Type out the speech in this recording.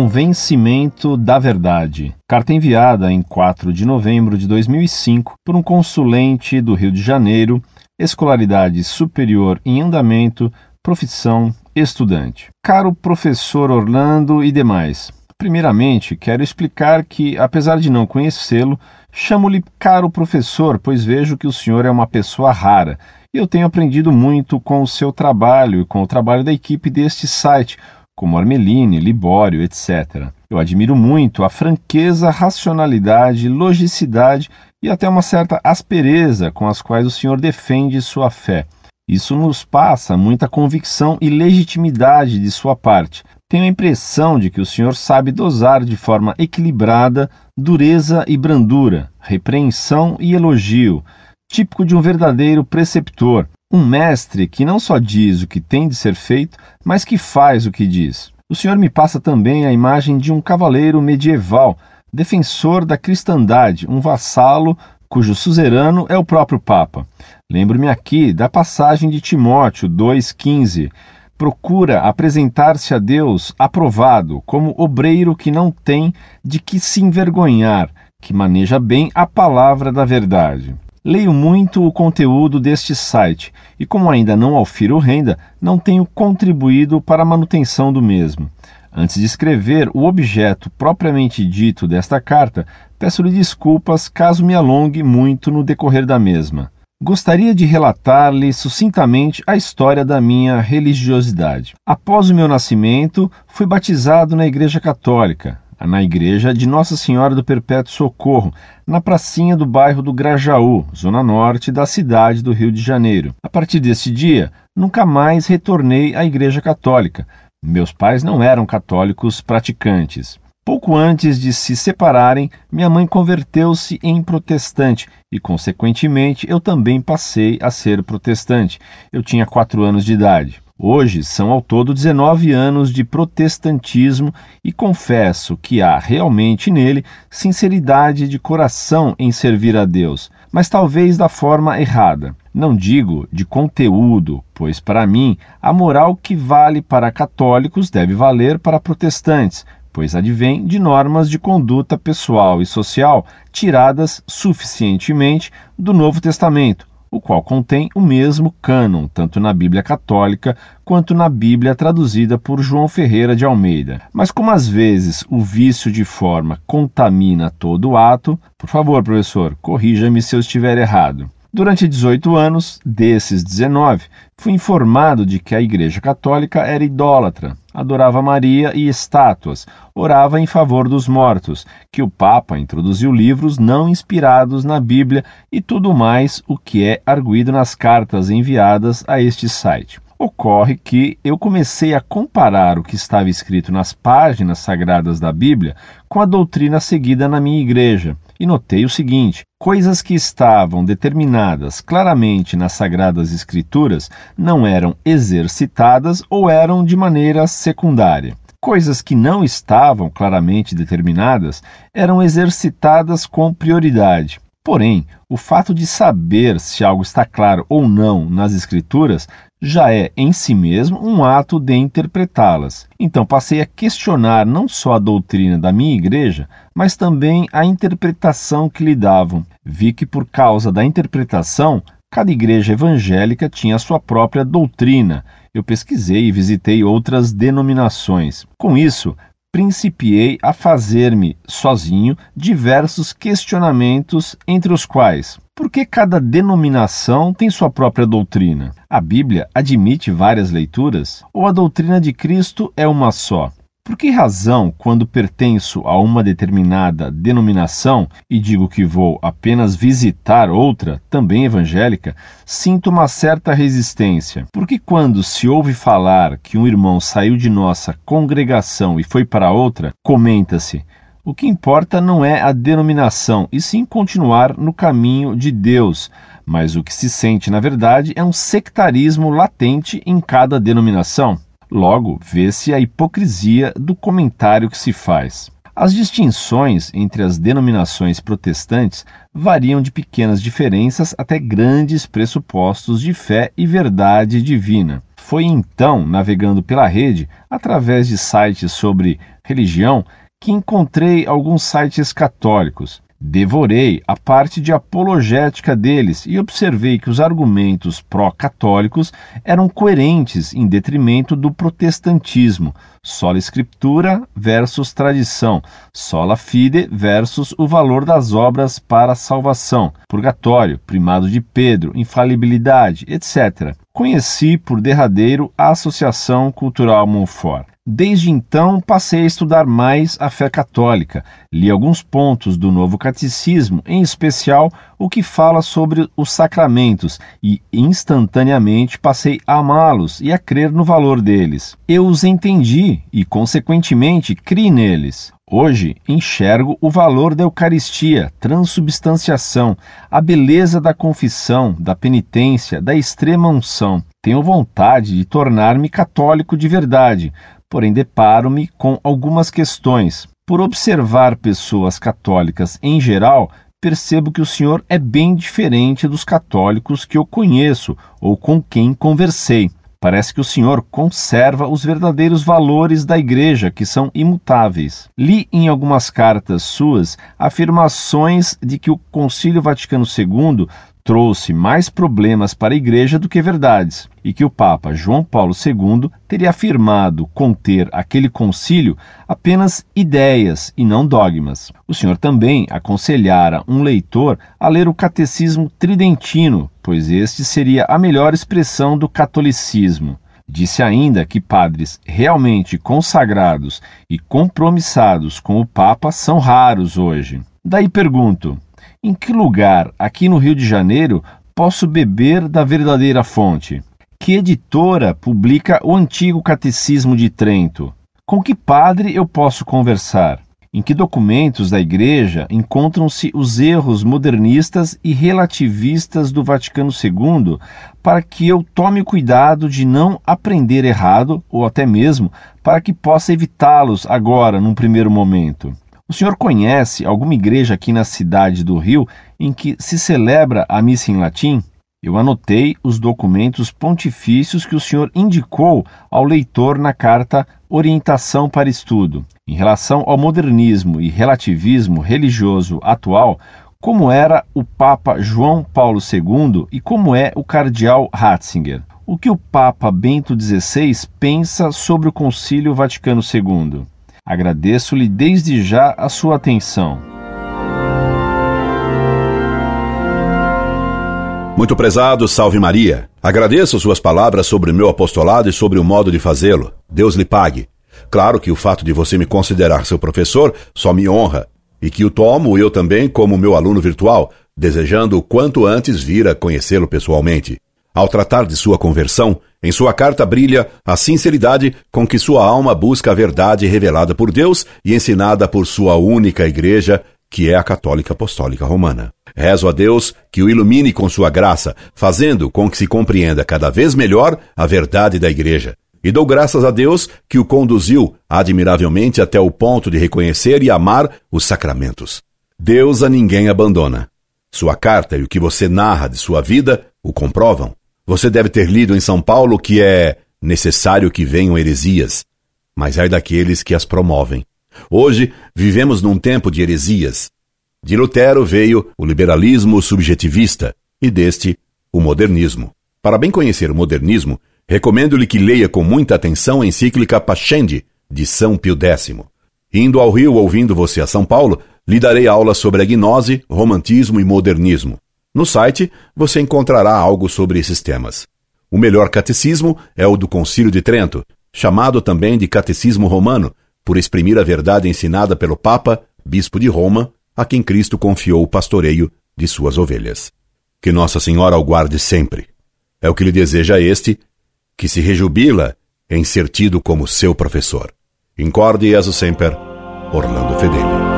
Convencimento da Verdade. Carta enviada em 4 de novembro de 2005 por um consulente do Rio de Janeiro, escolaridade superior em andamento, profissão estudante. Caro professor Orlando e demais, primeiramente quero explicar que, apesar de não conhecê-lo, chamo-lhe caro professor, pois vejo que o senhor é uma pessoa rara e eu tenho aprendido muito com o seu trabalho e com o trabalho da equipe deste site como Armeline, Libório, etc. Eu admiro muito a franqueza, racionalidade, logicidade e até uma certa aspereza com as quais o senhor defende sua fé. Isso nos passa muita convicção e legitimidade de sua parte. Tenho a impressão de que o senhor sabe dosar de forma equilibrada dureza e brandura, repreensão e elogio, típico de um verdadeiro preceptor, um mestre que não só diz o que tem de ser feito, mas que faz o que diz. O Senhor me passa também a imagem de um cavaleiro medieval, defensor da cristandade, um vassalo cujo suzerano é o próprio Papa. Lembro-me aqui da passagem de Timóteo 2,15. Procura apresentar-se a Deus aprovado, como obreiro que não tem de que se envergonhar, que maneja bem a palavra da verdade. Leio muito o conteúdo deste site e, como ainda não aufiro renda, não tenho contribuído para a manutenção do mesmo. Antes de escrever o objeto propriamente dito desta carta, peço-lhe desculpas caso me alongue muito no decorrer da mesma. Gostaria de relatar-lhe sucintamente a história da minha religiosidade. Após o meu nascimento, fui batizado na Igreja Católica, na igreja de Nossa Senhora do Perpétuo Socorro, na pracinha do bairro do Grajaú, zona norte da cidade do Rio de Janeiro. A partir desse dia, nunca mais retornei à Igreja Católica. Meus pais não eram católicos praticantes. Pouco antes de se separarem, minha mãe converteu-se em protestante e, consequentemente, eu também passei a ser protestante. Eu tinha quatro anos de idade. Hoje são ao todo 19 anos de protestantismo e confesso que há realmente nele sinceridade de coração em servir a Deus, mas talvez da forma errada. Não digo de conteúdo, pois para mim a moral que vale para católicos deve valer para protestantes, pois advém de normas de conduta pessoal e social tiradas suficientemente do Novo Testamento o qual contém o mesmo cânon, tanto na Bíblia Católica quanto na Bíblia traduzida por João Ferreira de Almeida. Mas como às vezes o vício de forma contamina todo o ato, por favor, professor, corrija-me se eu estiver errado. Durante 18 anos, desses 19, fui informado de que a Igreja Católica era idólatra, adorava Maria e estátuas, orava em favor dos mortos, que o Papa introduziu livros não inspirados na Bíblia e tudo mais o que é arguído nas cartas enviadas a este site. Ocorre que eu comecei a comparar o que estava escrito nas páginas sagradas da Bíblia com a doutrina seguida na minha igreja e notei o seguinte: coisas que estavam determinadas claramente nas Sagradas Escrituras não eram exercitadas ou eram de maneira secundária. Coisas que não estavam claramente determinadas eram exercitadas com prioridade. Porém, o fato de saber se algo está claro ou não nas Escrituras já é em si mesmo um ato de interpretá-las. Então passei a questionar não só a doutrina da minha igreja, mas também a interpretação que lhe davam. Vi que por causa da interpretação, cada igreja evangélica tinha a sua própria doutrina. Eu pesquisei e visitei outras denominações. Com isso, principiei a fazer-me sozinho diversos questionamentos, entre os quais: por que cada denominação tem sua própria doutrina? A Bíblia admite várias leituras ou a doutrina de Cristo é uma só? Por que razão, quando pertenço a uma determinada denominação e digo que vou apenas visitar outra, também evangélica, sinto uma certa resistência? Porque quando se ouve falar que um irmão saiu de nossa congregação e foi para outra, comenta-se: o que importa não é a denominação, e sim continuar no caminho de Deus. Mas o que se sente, na verdade, é um sectarismo latente em cada denominação. Logo, vê-se a hipocrisia do comentário que se faz. As distinções entre as denominações protestantes variam de pequenas diferenças até grandes pressupostos de fé e verdade divina. Foi então, navegando pela rede, através de sites sobre religião que encontrei alguns sites católicos. Devorei a parte de apologética deles e observei que os argumentos pró-católicos eram coerentes em detrimento do protestantismo, sola escritura versus tradição, sola fide versus o valor das obras para a salvação, purgatório, primado de Pedro, infalibilidade, etc. Conheci por derradeiro a Associação Cultural Monfort. Desde então, passei a estudar mais a fé católica. Li alguns pontos do novo catecismo, em especial o que fala sobre os sacramentos, e instantaneamente passei a amá-los e a crer no valor deles. Eu os entendi e, consequentemente, criei neles. Hoje enxergo o valor da Eucaristia, transubstanciação, a beleza da confissão, da penitência, da extrema unção. Tenho vontade de tornar-me católico de verdade, porém deparo-me com algumas questões. Por observar pessoas católicas em geral, percebo que o senhor é bem diferente dos católicos que eu conheço ou com quem conversei. Parece que o senhor conserva os verdadeiros valores da igreja, que são imutáveis. Li em algumas cartas suas afirmações de que o Concílio Vaticano II trouxe mais problemas para a Igreja do que verdades, e que o Papa João Paulo II teria afirmado conter aquele concílio apenas ideias e não dogmas. O senhor também aconselhara um leitor a ler o Catecismo Tridentino, pois este seria a melhor expressão do catolicismo. Disse ainda que padres realmente consagrados e compromissados com o Papa são raros hoje. Daí pergunto: em que lugar, aqui no Rio de Janeiro, posso beber da verdadeira fonte? Que editora publica o antigo Catecismo de Trento? Com que padre eu posso conversar? Em que documentos da Igreja encontram-se os erros modernistas e relativistas do Vaticano II para que eu tome cuidado de não aprender errado ou até mesmo para que possa evitá-los agora, num primeiro momento? O senhor conhece alguma igreja aqui na cidade do Rio em que se celebra a missa em latim? Eu anotei os documentos pontifícios que o senhor indicou ao leitor na carta Orientação para Estudo. Em relação ao modernismo e relativismo religioso atual, como era o Papa João Paulo II e como é o Cardeal Ratzinger. O que o Papa Bento XVI pensa sobre o Concílio Vaticano II? Agradeço-lhe desde já a sua atenção. Muito prezado, salve Maria. Agradeço suas palavras sobre o meu apostolado e sobre o modo de fazê-lo. Deus lhe pague. Claro que o fato de você me considerar seu professor só me honra, e que o tomo eu também como meu aluno virtual, desejando o quanto antes vir a conhecê-lo pessoalmente. Ao tratar de sua conversão, em sua carta brilha a sinceridade com que sua alma busca a verdade revelada por Deus e ensinada por sua única igreja, que é a Católica Apostólica Romana. Rezo a Deus que o ilumine com sua graça, fazendo com que se compreenda cada vez melhor a verdade da igreja. E dou graças a Deus que o conduziu admiravelmente até o ponto de reconhecer e amar os sacramentos. Deus a ninguém abandona. Sua carta e o que você narra de sua vida o comprovam. Você deve ter lido em São Paulo que é necessário que venham heresias, mas ai daqueles que as promovem. Hoje vivemos num tempo de heresias. De Lutero veio o liberalismo subjetivista e deste o modernismo. Para bem conhecer o modernismo, recomendo-lhe que leia com muita atenção a encíclica Pascendi, de São Pio X. Indo ao Rio ouvindo você a São Paulo, lhe darei aula sobre a gnose, romantismo e modernismo. No site você encontrará algo sobre esses temas. O melhor catecismo é o do Concílio de Trento, chamado também de Catecismo Romano, por exprimir a verdade ensinada pelo Papa, Bispo de Roma, a quem Cristo confiou o pastoreio de suas ovelhas. Que Nossa Senhora o guarde sempre. É o que lhe deseja este, que se rejubila em ser tido como seu professor. Incorde Jesus Semper, Orlando Fedeli.